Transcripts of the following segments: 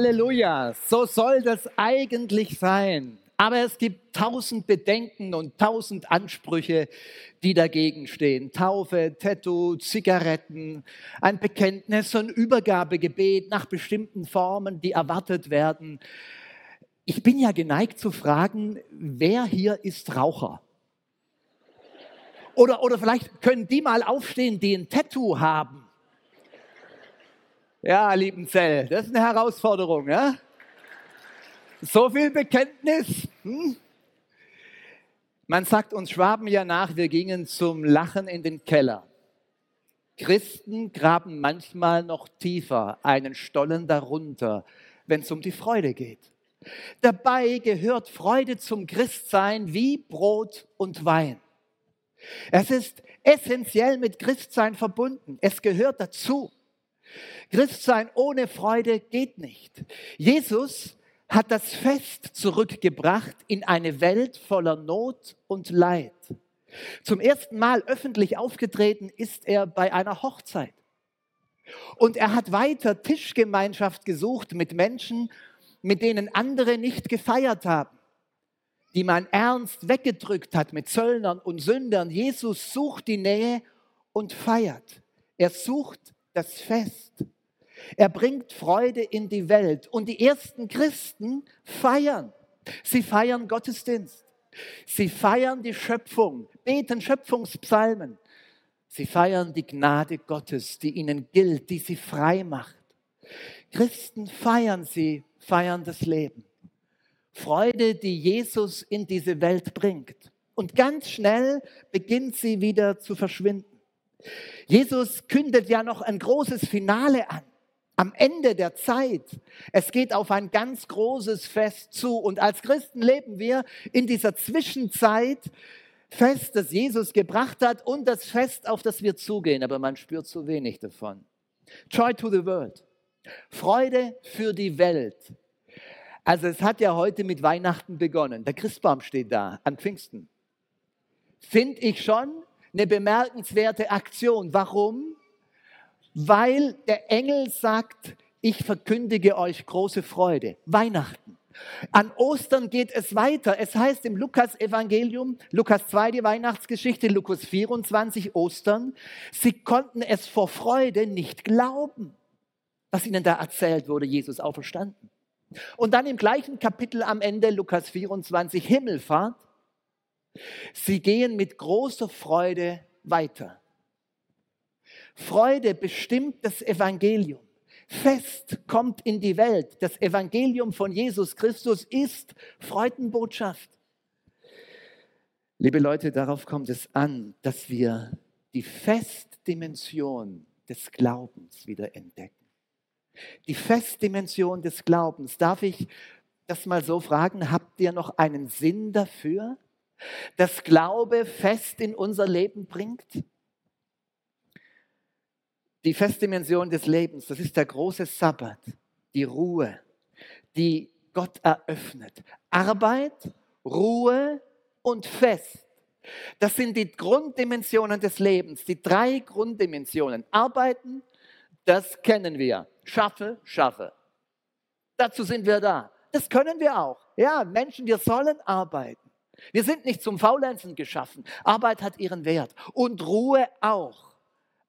Halleluja, so soll das eigentlich sein. Aber es gibt tausend Bedenken und tausend Ansprüche, die dagegen stehen. Taufe, Tattoo, Zigaretten, ein Bekenntnis, ein Übergabegebet nach bestimmten Formen, die erwartet werden. Ich bin ja geneigt zu fragen, wer hier ist Raucher? Oder, oder vielleicht können die mal aufstehen, die ein Tattoo haben. Ja, lieben Zell, das ist eine Herausforderung. Ja? So viel Bekenntnis. Hm? Man sagt uns Schwaben ja nach, wir gingen zum Lachen in den Keller. Christen graben manchmal noch tiefer einen Stollen darunter, wenn es um die Freude geht. Dabei gehört Freude zum Christsein wie Brot und Wein. Es ist essentiell mit Christsein verbunden. Es gehört dazu. Christsein ohne Freude geht nicht. Jesus hat das Fest zurückgebracht in eine Welt voller Not und Leid. Zum ersten Mal öffentlich aufgetreten ist er bei einer Hochzeit. Und er hat weiter Tischgemeinschaft gesucht mit Menschen, mit denen andere nicht gefeiert haben, die man ernst weggedrückt hat mit Zöllnern und Sündern. Jesus sucht die Nähe und feiert. Er sucht das Fest. Er bringt Freude in die Welt. Und die ersten Christen feiern. Sie feiern Gottesdienst. Sie feiern die Schöpfung, beten Schöpfungspsalmen. Sie feiern die Gnade Gottes, die ihnen gilt, die sie frei macht. Christen feiern sie, feiern das Leben. Freude, die Jesus in diese Welt bringt. Und ganz schnell beginnt sie wieder zu verschwinden. Jesus kündet ja noch ein großes Finale an am Ende der Zeit. Es geht auf ein ganz großes Fest zu. Und als Christen leben wir in dieser Zwischenzeit fest, das Jesus gebracht hat und das Fest, auf das wir zugehen. Aber man spürt zu wenig davon. Joy to the world. Freude für die Welt. Also es hat ja heute mit Weihnachten begonnen. Der Christbaum steht da an Pfingsten. Finde ich schon eine bemerkenswerte Aktion. Warum? weil der Engel sagt, ich verkündige euch große Freude. Weihnachten. An Ostern geht es weiter. Es heißt im Lukas-Evangelium, Lukas 2, die Weihnachtsgeschichte, Lukas 24, Ostern, sie konnten es vor Freude nicht glauben, was ihnen da erzählt wurde, Jesus auferstanden. Und dann im gleichen Kapitel am Ende, Lukas 24, Himmelfahrt, sie gehen mit großer Freude weiter. Freude bestimmt das Evangelium. Fest kommt in die Welt. Das Evangelium von Jesus Christus ist Freudenbotschaft. Liebe Leute, darauf kommt es an, dass wir die Festdimension des Glaubens wieder entdecken. Die Festdimension des Glaubens. Darf ich das mal so fragen? Habt ihr noch einen Sinn dafür, dass Glaube fest in unser Leben bringt? Die Festdimension des Lebens, das ist der große Sabbat, die Ruhe, die Gott eröffnet. Arbeit, Ruhe und Fest. Das sind die Grunddimensionen des Lebens, die drei Grunddimensionen. Arbeiten, das kennen wir. Schaffe, schaffe. Dazu sind wir da. Das können wir auch. Ja, Menschen, wir sollen arbeiten. Wir sind nicht zum Faulenzen geschaffen. Arbeit hat ihren Wert. Und Ruhe auch.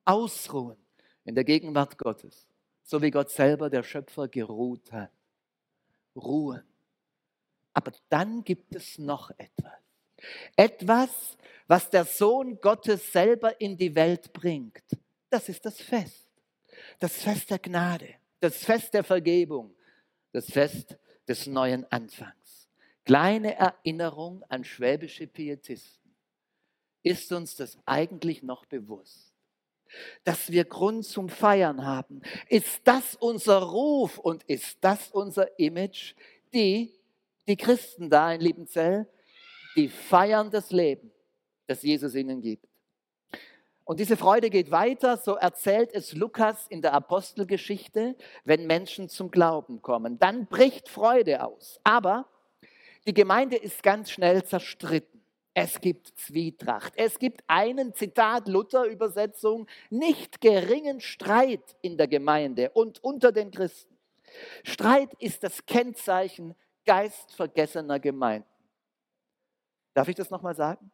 Ausruhen in der Gegenwart Gottes, so wie Gott selber, der Schöpfer, geruht hat. Ruhe. Aber dann gibt es noch etwas. Etwas, was der Sohn Gottes selber in die Welt bringt. Das ist das Fest. Das Fest der Gnade, das Fest der Vergebung, das Fest des neuen Anfangs. Kleine Erinnerung an schwäbische Pietisten. Ist uns das eigentlich noch bewusst? dass wir Grund zum Feiern haben. Ist das unser Ruf und ist das unser Image? die, die Christen da in Liebenzell, die feiern das Leben, das Jesus ihnen gibt. Und diese Freude geht weiter, so erzählt es Lukas in der Apostelgeschichte, wenn Menschen zum Glauben kommen. Dann bricht Freude aus. Aber die Gemeinde ist ganz schnell zerstritten. Es gibt Zwietracht. Es gibt einen, Zitat Luther-Übersetzung, nicht geringen Streit in der Gemeinde und unter den Christen. Streit ist das Kennzeichen geistvergessener Gemeinden. Darf ich das nochmal sagen?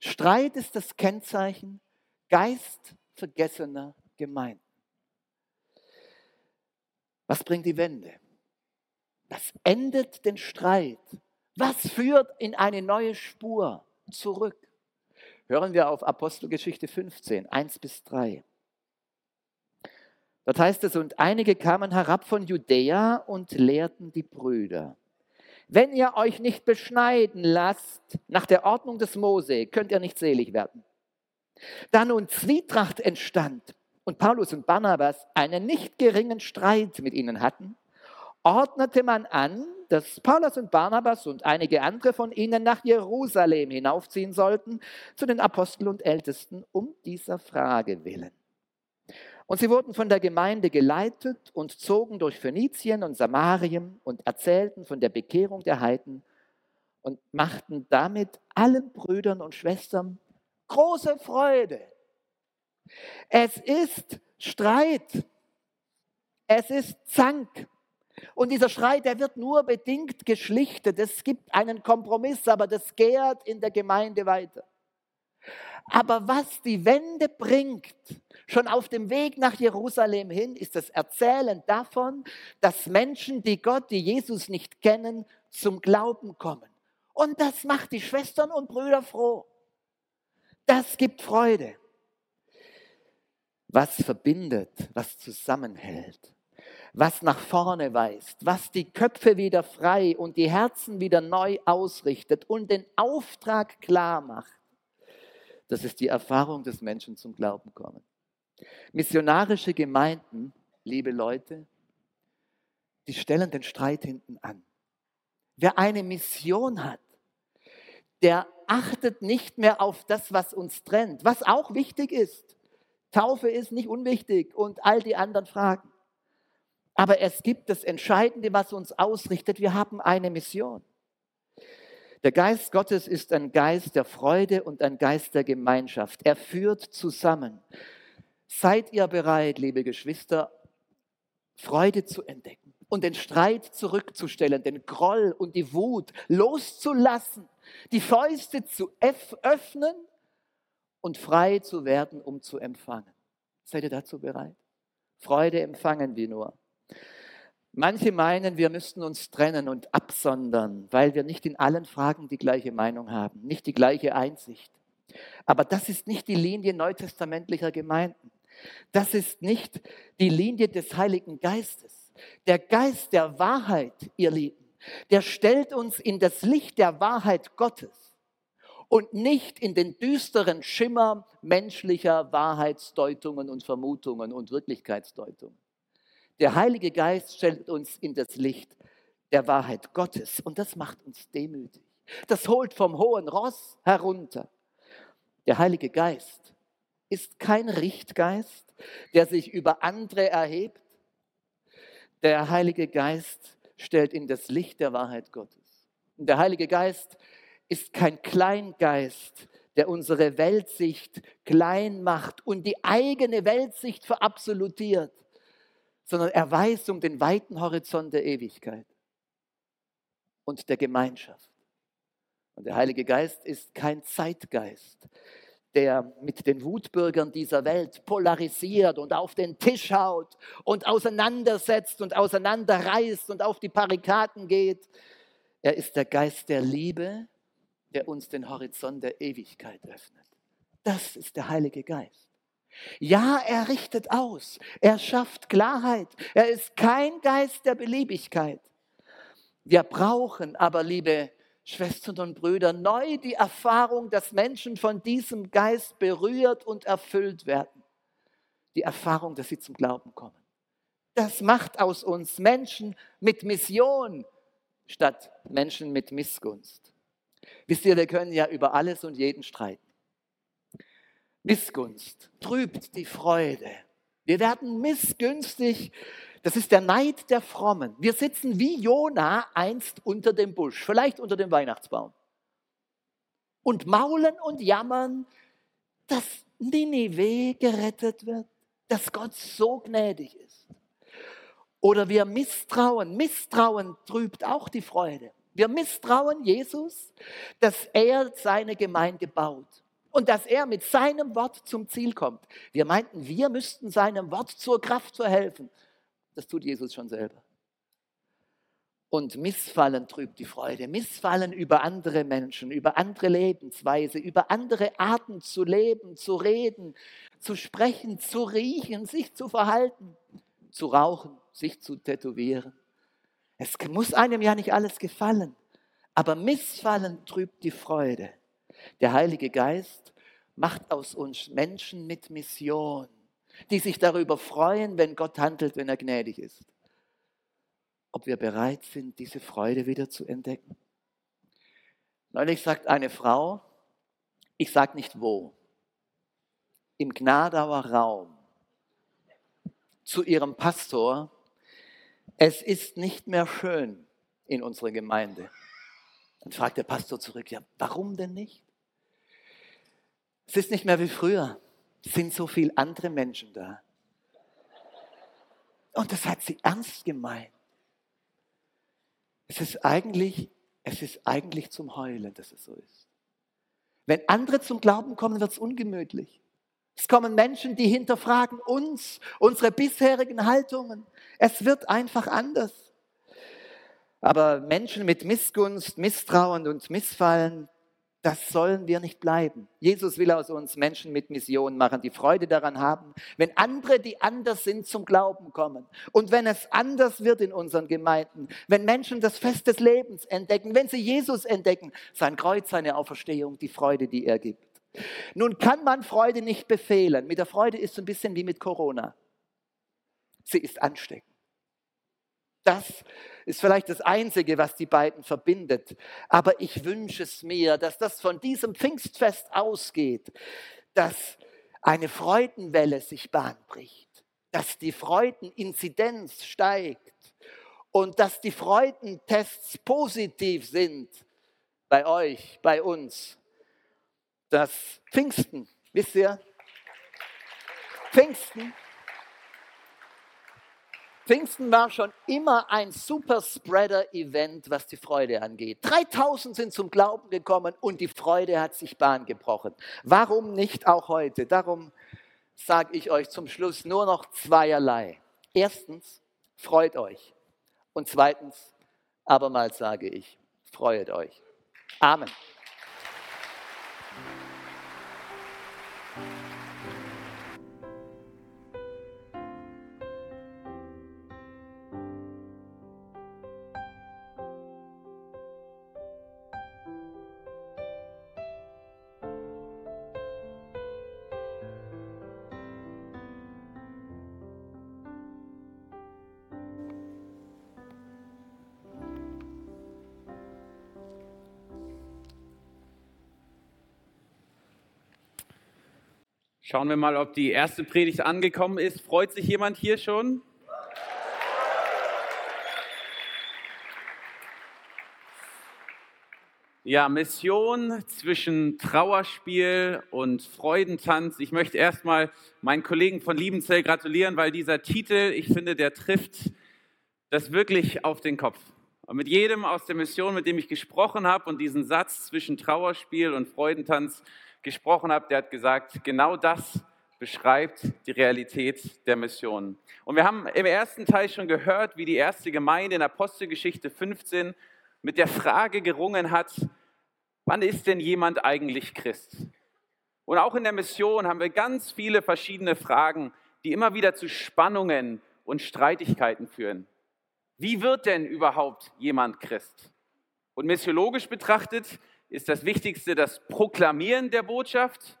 Streit ist das Kennzeichen geistvergessener Gemeinden. Was bringt die Wende? Was endet den Streit? Was führt in eine neue Spur zurück? Hören wir auf Apostelgeschichte 15, 1 bis 3. Dort heißt es, und einige kamen herab von Judäa und lehrten die Brüder. Wenn ihr euch nicht beschneiden lasst nach der Ordnung des Mose, könnt ihr nicht selig werden. Da nun Zwietracht entstand und Paulus und Barnabas einen nicht geringen Streit mit ihnen hatten, ordnete man an, dass Paulus und Barnabas und einige andere von ihnen nach Jerusalem hinaufziehen sollten, zu den Aposteln und Ältesten, um dieser Frage willen. Und sie wurden von der Gemeinde geleitet und zogen durch Phönizien und Samarien und erzählten von der Bekehrung der Heiden und machten damit allen Brüdern und Schwestern große Freude. Es ist Streit. Es ist Zank. Und dieser Streit, der wird nur bedingt geschlichtet. Es gibt einen Kompromiss, aber das gärt in der Gemeinde weiter. Aber was die Wende bringt, schon auf dem Weg nach Jerusalem hin, ist das Erzählen davon, dass Menschen, die Gott, die Jesus nicht kennen, zum Glauben kommen. Und das macht die Schwestern und Brüder froh. Das gibt Freude. Was verbindet, was zusammenhält, was nach vorne weist, was die Köpfe wieder frei und die Herzen wieder neu ausrichtet und den Auftrag klar macht das ist die Erfahrung des Menschen zum Glauben kommen. Missionarische Gemeinden, liebe Leute, die stellen den Streit hinten an. Wer eine Mission hat, der achtet nicht mehr auf das, was uns trennt, was auch wichtig ist. Taufe ist nicht unwichtig und all die anderen Fragen. Aber es gibt das Entscheidende, was uns ausrichtet. Wir haben eine Mission. Der Geist Gottes ist ein Geist der Freude und ein Geist der Gemeinschaft. Er führt zusammen. Seid ihr bereit, liebe Geschwister, Freude zu entdecken und den Streit zurückzustellen, den Groll und die Wut loszulassen, die Fäuste zu öffnen und frei zu werden, um zu empfangen. Seid ihr dazu bereit? Freude empfangen wir nur. Manche meinen, wir müssten uns trennen und absondern, weil wir nicht in allen Fragen die gleiche Meinung haben, nicht die gleiche Einsicht. Aber das ist nicht die Linie neutestamentlicher Gemeinden. Das ist nicht die Linie des Heiligen Geistes. Der Geist der Wahrheit, ihr Lieben, der stellt uns in das Licht der Wahrheit Gottes und nicht in den düsteren Schimmer menschlicher Wahrheitsdeutungen und Vermutungen und Wirklichkeitsdeutungen. Der Heilige Geist stellt uns in das Licht der Wahrheit Gottes und das macht uns demütig. Das holt vom hohen Ross herunter. Der Heilige Geist ist kein Richtgeist, der sich über andere erhebt. Der Heilige Geist stellt in das Licht der Wahrheit Gottes. Und der Heilige Geist ist kein Kleingeist, der unsere Weltsicht klein macht und die eigene Weltsicht verabsolutiert sondern er weiß um den weiten Horizont der Ewigkeit und der Gemeinschaft. Und der Heilige Geist ist kein Zeitgeist, der mit den Wutbürgern dieser Welt polarisiert und auf den Tisch haut und auseinandersetzt und auseinanderreißt und auf die Barrikaden geht. Er ist der Geist der Liebe, der uns den Horizont der Ewigkeit öffnet. Das ist der Heilige Geist. Ja, er richtet aus. Er schafft Klarheit. Er ist kein Geist der Beliebigkeit. Wir brauchen aber, liebe Schwestern und Brüder, neu die Erfahrung, dass Menschen von diesem Geist berührt und erfüllt werden. Die Erfahrung, dass sie zum Glauben kommen. Das macht aus uns Menschen mit Mission, statt Menschen mit Missgunst. Wisst ihr, wir können ja über alles und jeden streiten. Missgunst trübt die Freude. Wir werden missgünstig. Das ist der Neid der Frommen. Wir sitzen wie Jona einst unter dem Busch, vielleicht unter dem Weihnachtsbaum. Und maulen und jammern, dass Ninive gerettet wird, dass Gott so gnädig ist. Oder wir misstrauen. Misstrauen trübt auch die Freude. Wir misstrauen Jesus, dass er seine Gemeinde baut und dass er mit seinem Wort zum Ziel kommt. Wir meinten, wir müssten seinem Wort zur Kraft verhelfen. Das tut Jesus schon selber. Und Missfallen trübt die Freude. Missfallen über andere Menschen, über andere Lebensweise, über andere Arten zu leben, zu reden, zu sprechen, zu riechen, sich zu verhalten, zu rauchen, sich zu tätowieren. Es muss einem ja nicht alles gefallen, aber Missfallen trübt die Freude. Der Heilige Geist macht aus uns Menschen mit Mission, die sich darüber freuen, wenn Gott handelt, wenn er gnädig ist ob wir bereit sind, diese Freude wieder zu entdecken. Neulich sagt eine Frau, ich sage nicht wo, im Gnadauer Raum zu ihrem Pastor, es ist nicht mehr schön in unserer Gemeinde. Dann fragt der Pastor zurück, ja, warum denn nicht? Es ist nicht mehr wie früher. Es sind so viele andere Menschen da. Und das hat sie ernst gemeint. Es ist eigentlich, es ist eigentlich zum Heulen, dass es so ist. Wenn andere zum Glauben kommen, wird es ungemütlich. Es kommen Menschen, die hinterfragen uns, unsere bisherigen Haltungen. Es wird einfach anders. Aber Menschen mit Missgunst, Misstrauen und Missfallen, das sollen wir nicht bleiben. Jesus will aus uns Menschen mit Mission machen, die Freude daran haben, wenn andere, die anders sind, zum Glauben kommen. Und wenn es anders wird in unseren Gemeinden, wenn Menschen das Fest des Lebens entdecken, wenn sie Jesus entdecken, sein Kreuz, seine Auferstehung, die Freude, die er gibt. Nun kann man Freude nicht befehlen. Mit der Freude ist es ein bisschen wie mit Corona. Sie ist ansteckend. Das ist vielleicht das Einzige, was die beiden verbindet. Aber ich wünsche es mir, dass das von diesem Pfingstfest ausgeht, dass eine Freudenwelle sich Bahn bricht, dass die Freudeninzidenz steigt und dass die Freudentests positiv sind bei euch, bei uns. Das Pfingsten, wisst ihr? Pfingsten Pfingsten war schon immer ein Superspreader-Event, was die Freude angeht. 3000 sind zum Glauben gekommen und die Freude hat sich Bahn gebrochen. Warum nicht auch heute? Darum sage ich euch zum Schluss nur noch zweierlei. Erstens, freut euch. Und zweitens, abermals sage ich, freut euch. Amen. Schauen wir mal, ob die erste Predigt angekommen ist. Freut sich jemand hier schon? Ja, Mission zwischen Trauerspiel und Freudentanz. Ich möchte erstmal meinen Kollegen von Liebenzell gratulieren, weil dieser Titel, ich finde, der trifft das wirklich auf den Kopf. Und mit jedem aus der Mission, mit dem ich gesprochen habe und diesen Satz zwischen Trauerspiel und Freudentanz gesprochen habe, der hat gesagt, genau das beschreibt die Realität der Mission. Und wir haben im ersten Teil schon gehört, wie die erste Gemeinde in Apostelgeschichte 15 mit der Frage gerungen hat, wann ist denn jemand eigentlich Christ? Und auch in der Mission haben wir ganz viele verschiedene Fragen, die immer wieder zu Spannungen und Streitigkeiten führen. Wie wird denn überhaupt jemand Christ? Und missiologisch betrachtet ist das Wichtigste das Proklamieren der Botschaft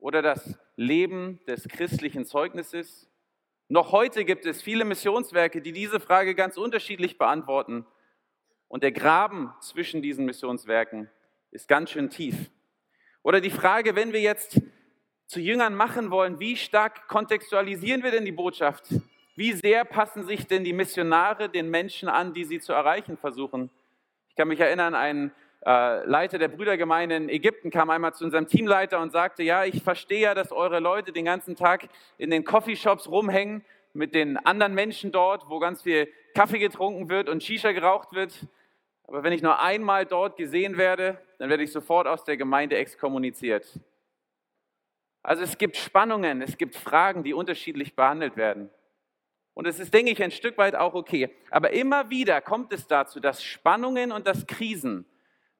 oder das Leben des christlichen Zeugnisses? Noch heute gibt es viele Missionswerke, die diese Frage ganz unterschiedlich beantworten. Und der Graben zwischen diesen Missionswerken ist ganz schön tief. Oder die Frage, wenn wir jetzt zu Jüngern machen wollen, wie stark kontextualisieren wir denn die Botschaft? Wie sehr passen sich denn die Missionare den Menschen an, die sie zu erreichen versuchen? Ich kann mich erinnern, ein äh, Leiter der Brüdergemeinde in Ägypten kam einmal zu unserem Teamleiter und sagte, ja, ich verstehe ja, dass eure Leute den ganzen Tag in den Coffeeshops rumhängen mit den anderen Menschen dort, wo ganz viel Kaffee getrunken wird und Shisha geraucht wird. Aber wenn ich nur einmal dort gesehen werde, dann werde ich sofort aus der Gemeinde exkommuniziert. Also es gibt Spannungen, es gibt Fragen, die unterschiedlich behandelt werden. Und es ist, denke ich, ein Stück weit auch okay. Aber immer wieder kommt es dazu, dass Spannungen und dass Krisen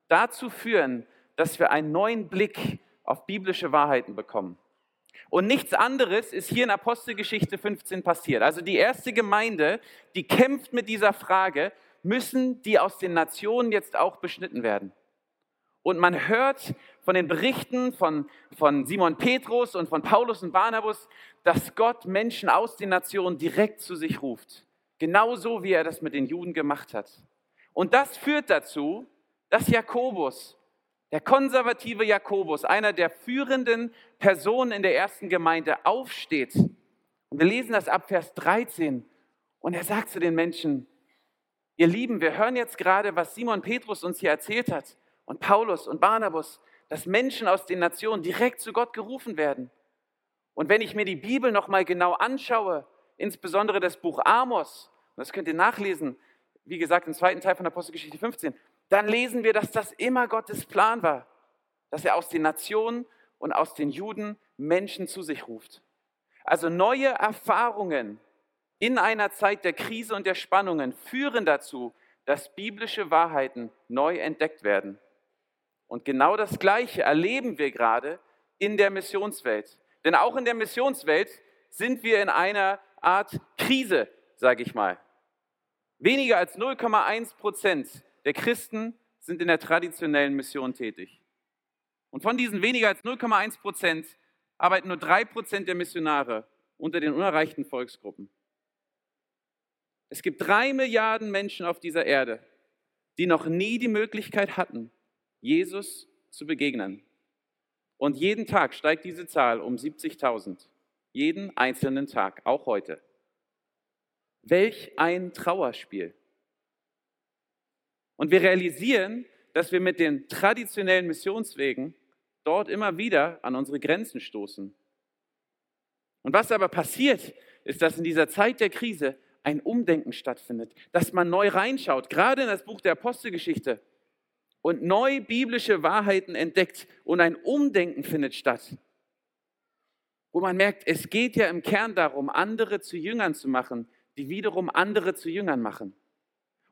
dazu führen, dass wir einen neuen Blick auf biblische Wahrheiten bekommen. Und nichts anderes ist hier in Apostelgeschichte 15 passiert. Also die erste Gemeinde, die kämpft mit dieser Frage, müssen die aus den Nationen jetzt auch beschnitten werden? Und man hört von den Berichten von, von Simon Petrus und von Paulus und Barnabas, dass Gott Menschen aus den Nationen direkt zu sich ruft. Genauso wie er das mit den Juden gemacht hat. Und das führt dazu, dass Jakobus der konservative Jakobus, einer der führenden Personen in der ersten Gemeinde, aufsteht. Und wir lesen das ab Vers 13. Und er sagt zu den Menschen, ihr Lieben, wir hören jetzt gerade, was Simon Petrus uns hier erzählt hat und Paulus und Barnabas, dass Menschen aus den Nationen direkt zu Gott gerufen werden. Und wenn ich mir die Bibel nochmal genau anschaue, insbesondere das Buch Amos, das könnt ihr nachlesen, wie gesagt, im zweiten Teil von Apostelgeschichte 15, dann lesen wir, dass das immer Gottes Plan war, dass er aus den Nationen und aus den Juden Menschen zu sich ruft. Also neue Erfahrungen in einer Zeit der Krise und der Spannungen führen dazu, dass biblische Wahrheiten neu entdeckt werden. Und genau das Gleiche erleben wir gerade in der Missionswelt. Denn auch in der Missionswelt sind wir in einer Art Krise, sage ich mal. Weniger als 0,1 Prozent der Christen sind in der traditionellen Mission tätig. Und von diesen weniger als 0,1 Prozent arbeiten nur drei Prozent der Missionare unter den unerreichten Volksgruppen. Es gibt drei Milliarden Menschen auf dieser Erde, die noch nie die Möglichkeit hatten, Jesus zu begegnen. Und jeden Tag steigt diese Zahl um 70.000. Jeden einzelnen Tag, auch heute. Welch ein Trauerspiel. Und wir realisieren, dass wir mit den traditionellen Missionswegen dort immer wieder an unsere Grenzen stoßen. Und was aber passiert, ist, dass in dieser Zeit der Krise ein Umdenken stattfindet, dass man neu reinschaut, gerade in das Buch der Apostelgeschichte und neu biblische Wahrheiten entdeckt und ein Umdenken findet statt, wo man merkt, es geht ja im Kern darum, andere zu Jüngern zu machen, die wiederum andere zu Jüngern machen.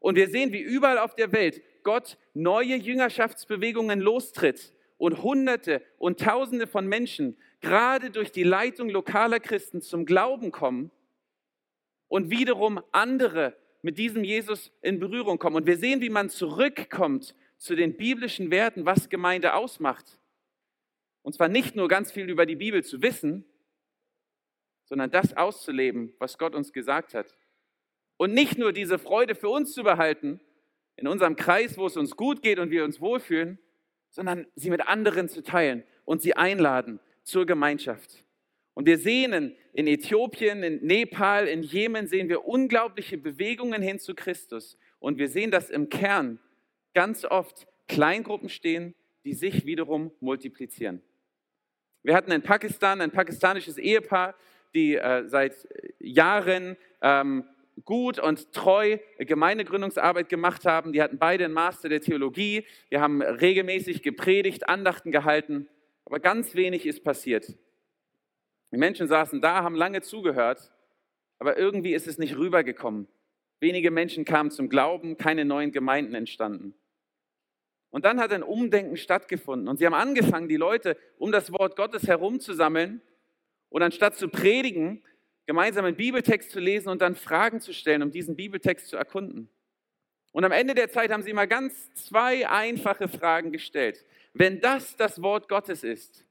Und wir sehen, wie überall auf der Welt Gott neue Jüngerschaftsbewegungen lostritt und Hunderte und Tausende von Menschen gerade durch die Leitung lokaler Christen zum Glauben kommen und wiederum andere mit diesem Jesus in Berührung kommen. Und wir sehen, wie man zurückkommt zu den biblischen Werten, was Gemeinde ausmacht. Und zwar nicht nur ganz viel über die Bibel zu wissen, sondern das auszuleben, was Gott uns gesagt hat. Und nicht nur diese Freude für uns zu behalten, in unserem Kreis, wo es uns gut geht und wir uns wohlfühlen, sondern sie mit anderen zu teilen und sie einladen zur Gemeinschaft. Und wir sehen in Äthiopien, in Nepal, in Jemen, sehen wir unglaubliche Bewegungen hin zu Christus. Und wir sehen, dass im Kern ganz oft Kleingruppen stehen, die sich wiederum multiplizieren. Wir hatten in Pakistan ein pakistanisches Ehepaar, die äh, seit Jahren ähm, gut und treu Gemeindegründungsarbeit gemacht haben. Die hatten beide einen Master der Theologie. Wir haben regelmäßig gepredigt, Andachten gehalten. Aber ganz wenig ist passiert. Die Menschen saßen da, haben lange zugehört, aber irgendwie ist es nicht rübergekommen. Wenige Menschen kamen zum Glauben, keine neuen Gemeinden entstanden. Und dann hat ein Umdenken stattgefunden und sie haben angefangen, die Leute um das Wort Gottes herumzusammeln und anstatt zu predigen, gemeinsam einen Bibeltext zu lesen und dann Fragen zu stellen, um diesen Bibeltext zu erkunden. Und am Ende der Zeit haben sie mal ganz zwei einfache Fragen gestellt. Wenn das das Wort Gottes ist,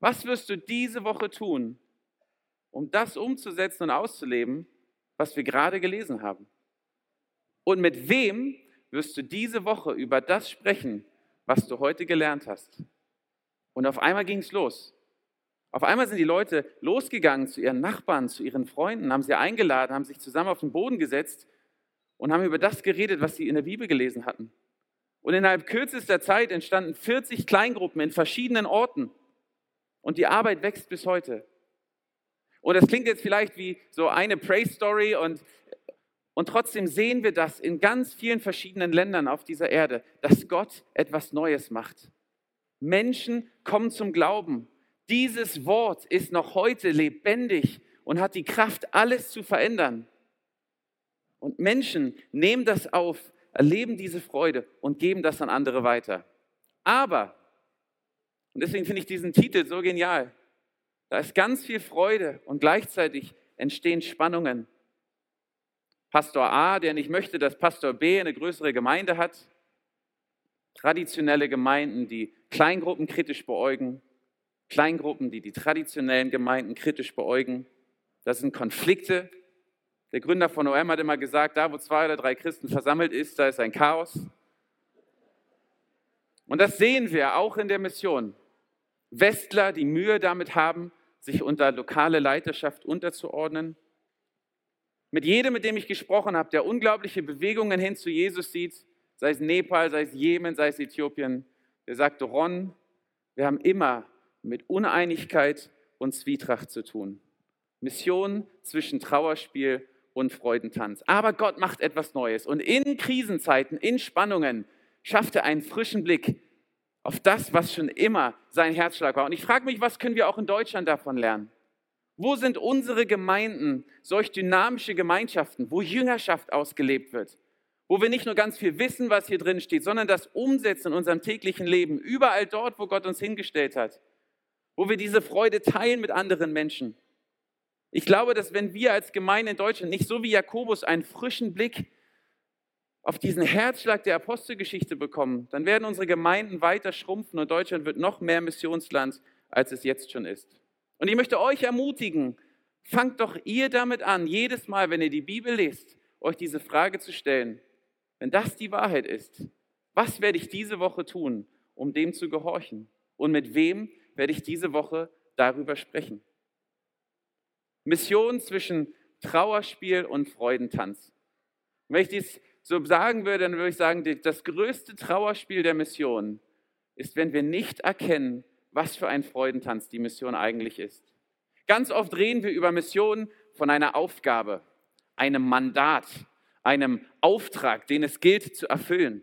was wirst du diese Woche tun, um das umzusetzen und auszuleben, was wir gerade gelesen haben? Und mit wem wirst du diese Woche über das sprechen, was du heute gelernt hast. Und auf einmal ging es los. Auf einmal sind die Leute losgegangen zu ihren Nachbarn, zu ihren Freunden, haben sie eingeladen, haben sich zusammen auf den Boden gesetzt und haben über das geredet, was sie in der Bibel gelesen hatten. Und innerhalb kürzester Zeit entstanden 40 Kleingruppen in verschiedenen Orten. Und die Arbeit wächst bis heute. Und das klingt jetzt vielleicht wie so eine Praise-Story und, und trotzdem sehen wir das in ganz vielen verschiedenen Ländern auf dieser Erde, dass Gott etwas Neues macht. Menschen kommen zum Glauben. Dieses Wort ist noch heute lebendig und hat die Kraft, alles zu verändern. Und Menschen nehmen das auf, erleben diese Freude und geben das an andere weiter. Aber, und deswegen finde ich diesen Titel so genial, da ist ganz viel Freude und gleichzeitig entstehen Spannungen. Pastor A, der nicht möchte, dass Pastor B eine größere Gemeinde hat. Traditionelle Gemeinden, die Kleingruppen kritisch beäugen. Kleingruppen, die die traditionellen Gemeinden kritisch beäugen. Das sind Konflikte. Der Gründer von OM hat immer gesagt, da wo zwei oder drei Christen versammelt ist, da ist ein Chaos. Und das sehen wir auch in der Mission. Westler, die Mühe damit haben, sich unter lokale Leiterschaft unterzuordnen. Mit jedem, mit dem ich gesprochen habe, der unglaubliche Bewegungen hin zu Jesus sieht, sei es Nepal, sei es Jemen, sei es Äthiopien, der sagte, Ron, wir haben immer mit Uneinigkeit und Zwietracht zu tun. Mission zwischen Trauerspiel und Freudentanz. Aber Gott macht etwas Neues und in Krisenzeiten, in Spannungen schafft er einen frischen Blick auf das, was schon immer sein Herzschlag war. Und ich frage mich, was können wir auch in Deutschland davon lernen? Wo sind unsere Gemeinden, solch dynamische Gemeinschaften, wo Jüngerschaft ausgelebt wird? Wo wir nicht nur ganz viel wissen, was hier drin steht, sondern das umsetzen in unserem täglichen Leben, überall dort, wo Gott uns hingestellt hat. Wo wir diese Freude teilen mit anderen Menschen. Ich glaube, dass wenn wir als Gemeinde in Deutschland nicht so wie Jakobus einen frischen Blick auf diesen Herzschlag der Apostelgeschichte bekommen, dann werden unsere Gemeinden weiter schrumpfen und Deutschland wird noch mehr Missionsland, als es jetzt schon ist. Und ich möchte euch ermutigen, fangt doch ihr damit an, jedes Mal, wenn ihr die Bibel lest, euch diese Frage zu stellen. Wenn das die Wahrheit ist, was werde ich diese Woche tun, um dem zu gehorchen? Und mit wem werde ich diese Woche darüber sprechen? Mission zwischen Trauerspiel und Freudentanz. wenn ich dies so sagen würde, dann würde ich sagen, das größte Trauerspiel der Mission ist, wenn wir nicht erkennen, was für ein Freudentanz die Mission eigentlich ist. Ganz oft reden wir über Mission von einer Aufgabe, einem Mandat, einem Auftrag, den es gilt zu erfüllen.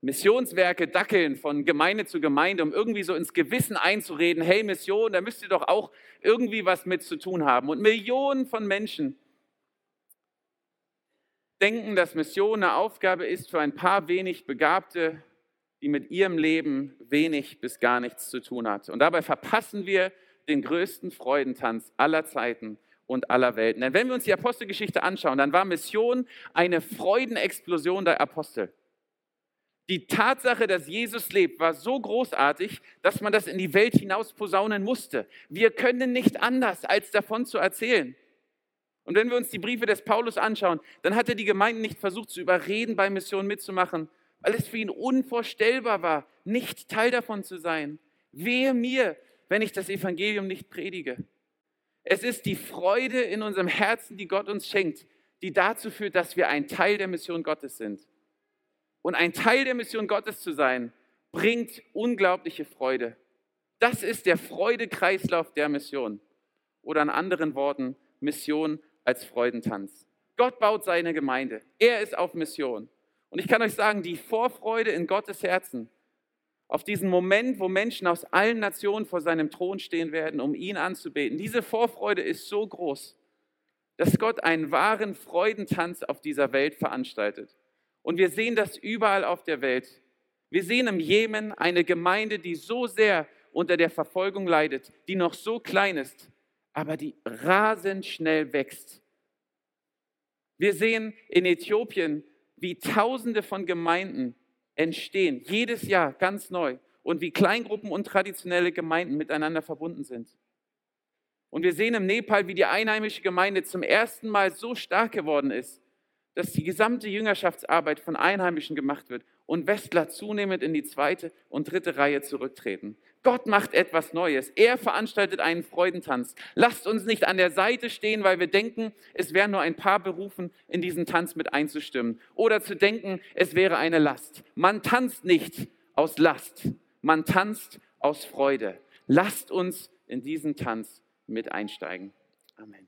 Missionswerke dackeln von Gemeinde zu Gemeinde, um irgendwie so ins Gewissen einzureden, hey Mission, da müsst ihr doch auch irgendwie was mit zu tun haben. Und Millionen von Menschen denken, dass Mission eine Aufgabe ist für ein paar wenig Begabte, die mit ihrem Leben wenig bis gar nichts zu tun hat. Und dabei verpassen wir den größten Freudentanz aller Zeiten und aller Welten. Denn wenn wir uns die Apostelgeschichte anschauen, dann war Mission eine Freudenexplosion der Apostel. Die Tatsache, dass Jesus lebt, war so großartig, dass man das in die Welt hinaus posaunen musste. Wir können nicht anders, als davon zu erzählen. Und wenn wir uns die Briefe des Paulus anschauen, dann hat er die Gemeinden nicht versucht zu überreden, bei Mission mitzumachen, weil es für ihn unvorstellbar war, nicht Teil davon zu sein. Wehe mir, wenn ich das Evangelium nicht predige. Es ist die Freude in unserem Herzen, die Gott uns schenkt, die dazu führt, dass wir ein Teil der Mission Gottes sind. Und ein Teil der Mission Gottes zu sein, bringt unglaubliche Freude. Das ist der Freudekreislauf der Mission. Oder in anderen Worten, Mission als Freudentanz. Gott baut seine Gemeinde. Er ist auf Mission. Und ich kann euch sagen, die Vorfreude in Gottes Herzen auf diesen Moment, wo Menschen aus allen Nationen vor seinem Thron stehen werden, um ihn anzubeten, diese Vorfreude ist so groß, dass Gott einen wahren Freudentanz auf dieser Welt veranstaltet. Und wir sehen das überall auf der Welt. Wir sehen im Jemen eine Gemeinde, die so sehr unter der Verfolgung leidet, die noch so klein ist, aber die rasend schnell wächst. Wir sehen in Äthiopien, wie Tausende von Gemeinden entstehen, jedes Jahr ganz neu, und wie Kleingruppen und traditionelle Gemeinden miteinander verbunden sind. Und wir sehen im Nepal, wie die einheimische Gemeinde zum ersten Mal so stark geworden ist, dass die gesamte Jüngerschaftsarbeit von Einheimischen gemacht wird und Westler zunehmend in die zweite und dritte Reihe zurücktreten. Gott macht etwas Neues. Er veranstaltet einen Freudentanz. Lasst uns nicht an der Seite stehen, weil wir denken, es wären nur ein paar berufen, in diesen Tanz mit einzustimmen. Oder zu denken, es wäre eine Last. Man tanzt nicht aus Last. Man tanzt aus Freude. Lasst uns in diesen Tanz mit einsteigen. Amen.